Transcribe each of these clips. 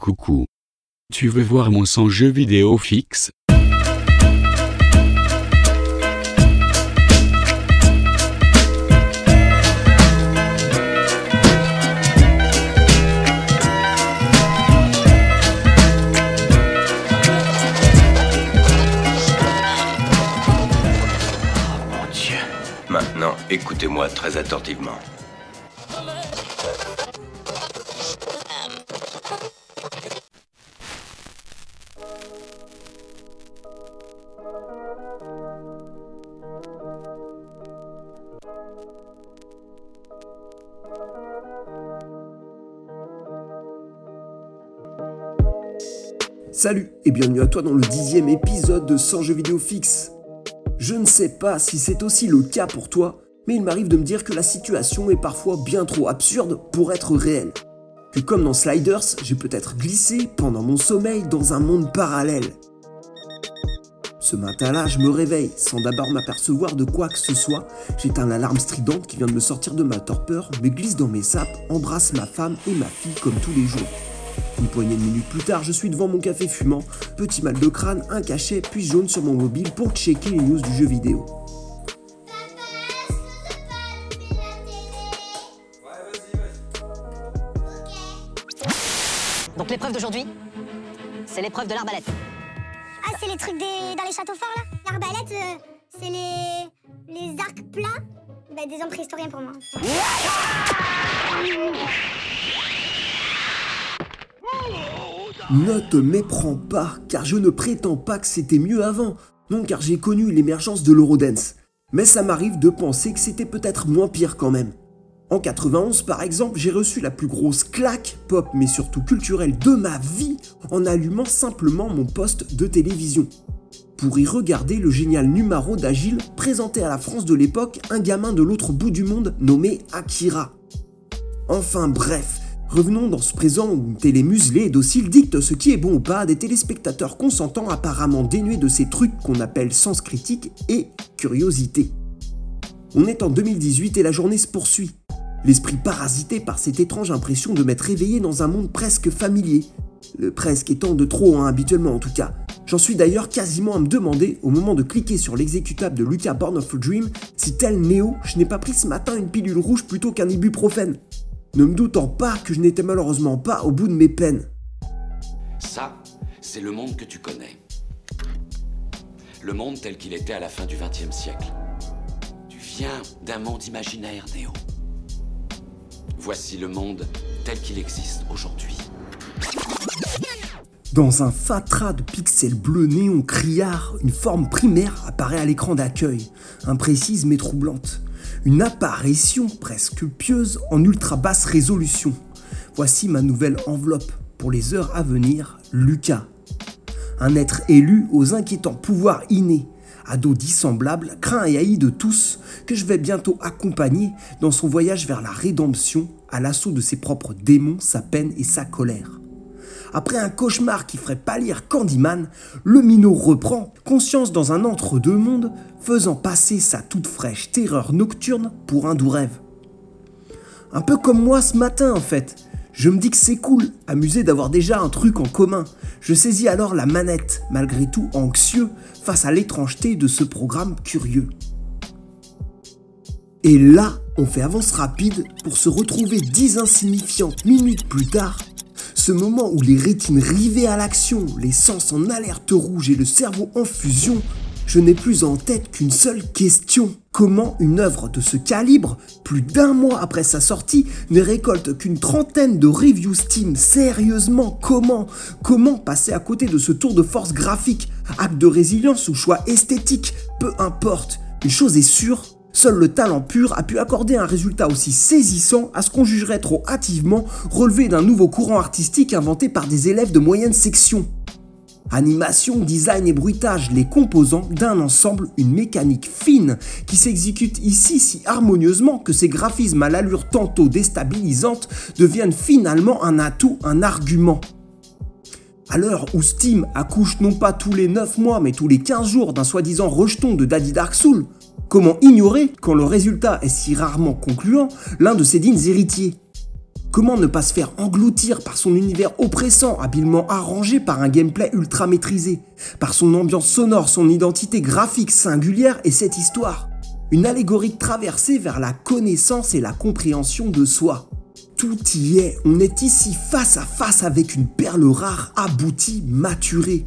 Coucou. Tu veux voir mon son jeu vidéo fixe? Mon Dieu. Maintenant, écoutez-moi très attentivement. Salut et bienvenue à toi dans le dixième épisode de 100 jeux vidéo fixe. Je ne sais pas si c'est aussi le cas pour toi, mais il m'arrive de me dire que la situation est parfois bien trop absurde pour être réelle. Que comme dans Sliders, j'ai peut-être glissé pendant mon sommeil dans un monde parallèle. Ce matin-là, je me réveille sans d'abord m'apercevoir de quoi que ce soit. J'éteins l'alarme stridente qui vient de me sortir de ma torpeur, me glisse dans mes sapes, embrasse ma femme et ma fille comme tous les jours. Une poignée de minutes plus tard, je suis devant mon café fumant, petit mal de crâne, un cachet, puis jaune sur mon mobile pour checker les news du jeu vidéo. Donc l'épreuve d'aujourd'hui, c'est l'épreuve de l'arbalète. Ah, c'est les trucs des... dans les châteaux forts là? L'arbalète, euh, c'est les. les arcs plats? Bah, des hommes préhistoriens pour moi. Ne te méprends pas, car je ne prétends pas que c'était mieux avant. Non, car j'ai connu l'émergence de l'Eurodance. Mais ça m'arrive de penser que c'était peut-être moins pire quand même. En 91, par exemple, j'ai reçu la plus grosse claque, pop mais surtout culturelle, de ma vie en allumant simplement mon poste de télévision. Pour y regarder le génial numéro d'Agile présentait à la France de l'époque un gamin de l'autre bout du monde nommé Akira. Enfin bref, revenons dans ce présent où une télé muselée et docile dicte ce qui est bon ou pas à des téléspectateurs consentants apparemment dénués de ces trucs qu'on appelle sens critique et curiosité. On est en 2018 et la journée se poursuit. L'esprit parasité par cette étrange impression de m'être réveillé dans un monde presque familier. Le presque étant de trop, hein, habituellement en tout cas. J'en suis d'ailleurs quasiment à me demander, au moment de cliquer sur l'exécutable de Lucas Born of a Dream, si tel Néo, je n'ai pas pris ce matin une pilule rouge plutôt qu'un ibuprofène. Ne me doutant pas que je n'étais malheureusement pas au bout de mes peines. Ça, c'est le monde que tu connais. Le monde tel qu'il était à la fin du XXe siècle. Tu viens d'un monde imaginaire, Néo. Voici le monde tel qu'il existe aujourd'hui. Dans un fatras de pixels bleus néon criard, une forme primaire apparaît à l'écran d'accueil, imprécise mais troublante. Une apparition presque pieuse en ultra basse résolution. Voici ma nouvelle enveloppe pour les heures à venir, Lucas. Un être élu aux inquiétants pouvoirs innés, ado dissemblable, craint et haï de tous, que je vais bientôt accompagner dans son voyage vers la rédemption, à l'assaut de ses propres démons, sa peine et sa colère. Après un cauchemar qui ferait pâlir Candyman, le minot reprend conscience dans un entre-deux-mondes, faisant passer sa toute fraîche terreur nocturne pour un doux rêve. Un peu comme moi ce matin en fait. Je me dis que c'est cool, amusé d'avoir déjà un truc en commun. Je saisis alors la manette, malgré tout anxieux, face à l'étrangeté de ce programme curieux. Et là, on fait avance rapide pour se retrouver dix insignifiantes minutes plus tard. Ce moment où les rétines rivées à l'action, les sens en alerte rouge et le cerveau en fusion, je n'ai plus en tête qu'une seule question. Comment une œuvre de ce calibre, plus d'un mois après sa sortie, ne récolte qu'une trentaine de reviews Steam? Sérieusement, comment? Comment passer à côté de ce tour de force graphique? Acte de résilience ou choix esthétique? Peu importe. Une chose est sûre, Seul le talent pur a pu accorder un résultat aussi saisissant à ce qu'on jugerait trop hâtivement relevé d'un nouveau courant artistique inventé par des élèves de moyenne section. Animation, design et bruitage, les composants d'un ensemble, une mécanique fine qui s'exécute ici si harmonieusement que ces graphismes à l'allure tantôt déstabilisante deviennent finalement un atout, un argument. À l'heure où Steam accouche non pas tous les 9 mois mais tous les 15 jours d'un soi-disant rejeton de Daddy Dark Soul, comment ignorer, quand le résultat est si rarement concluant, l'un de ses dignes héritiers? Comment ne pas se faire engloutir par son univers oppressant, habilement arrangé par un gameplay ultra maîtrisé, par son ambiance sonore, son identité graphique singulière et cette histoire? Une allégorique traversée vers la connaissance et la compréhension de soi. Tout y est, on est ici face à face avec une perle rare, aboutie, maturée.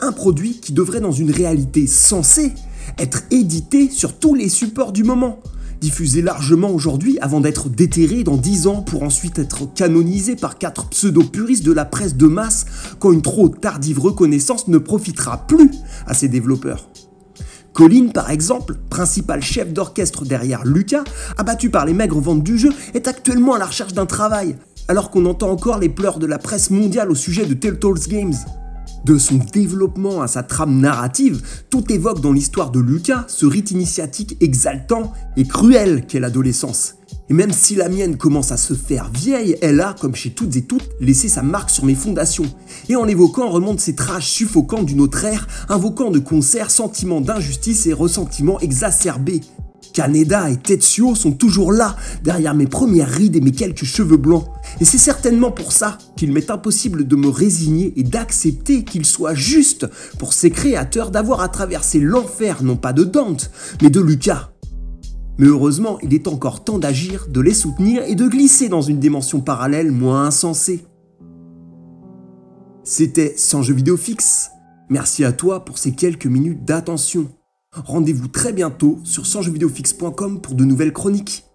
Un produit qui devrait dans une réalité sensée être édité sur tous les supports du moment diffusé largement aujourd'hui avant d'être déterré dans 10 ans pour ensuite être canonisé par quatre pseudo-puristes de la presse de masse quand une trop tardive reconnaissance ne profitera plus à ses développeurs. Colin, par exemple, principal chef d'orchestre derrière Lucas, abattu par les maigres ventes du jeu, est actuellement à la recherche d'un travail, alors qu'on entend encore les pleurs de la presse mondiale au sujet de Telltale Games. De son développement à sa trame narrative, tout évoque dans l'histoire de Lucas ce rite initiatique exaltant et cruel qu'est l'adolescence. Et même si la mienne commence à se faire vieille, elle a, comme chez toutes et toutes, laissé sa marque sur mes fondations. Et en l'évoquant, remonte ces trages suffocantes d'une autre ère, invoquant de concert sentiments d'injustice et ressentiments exacerbés. Kaneda et Tetsuo sont toujours là, derrière mes premières rides et mes quelques cheveux blancs. Et c'est certainement pour ça qu'il m'est impossible de me résigner et d'accepter qu'il soit juste pour ces créateurs d'avoir à traverser l'enfer non pas de Dante, mais de Lucas. Mais heureusement, il est encore temps d'agir, de les soutenir et de glisser dans une dimension parallèle moins insensée. C'était Sans jeu vidéo fixe. Merci à toi pour ces quelques minutes d'attention. Rendez-vous très bientôt sur 100jeuxvideofixe.com pour de nouvelles chroniques.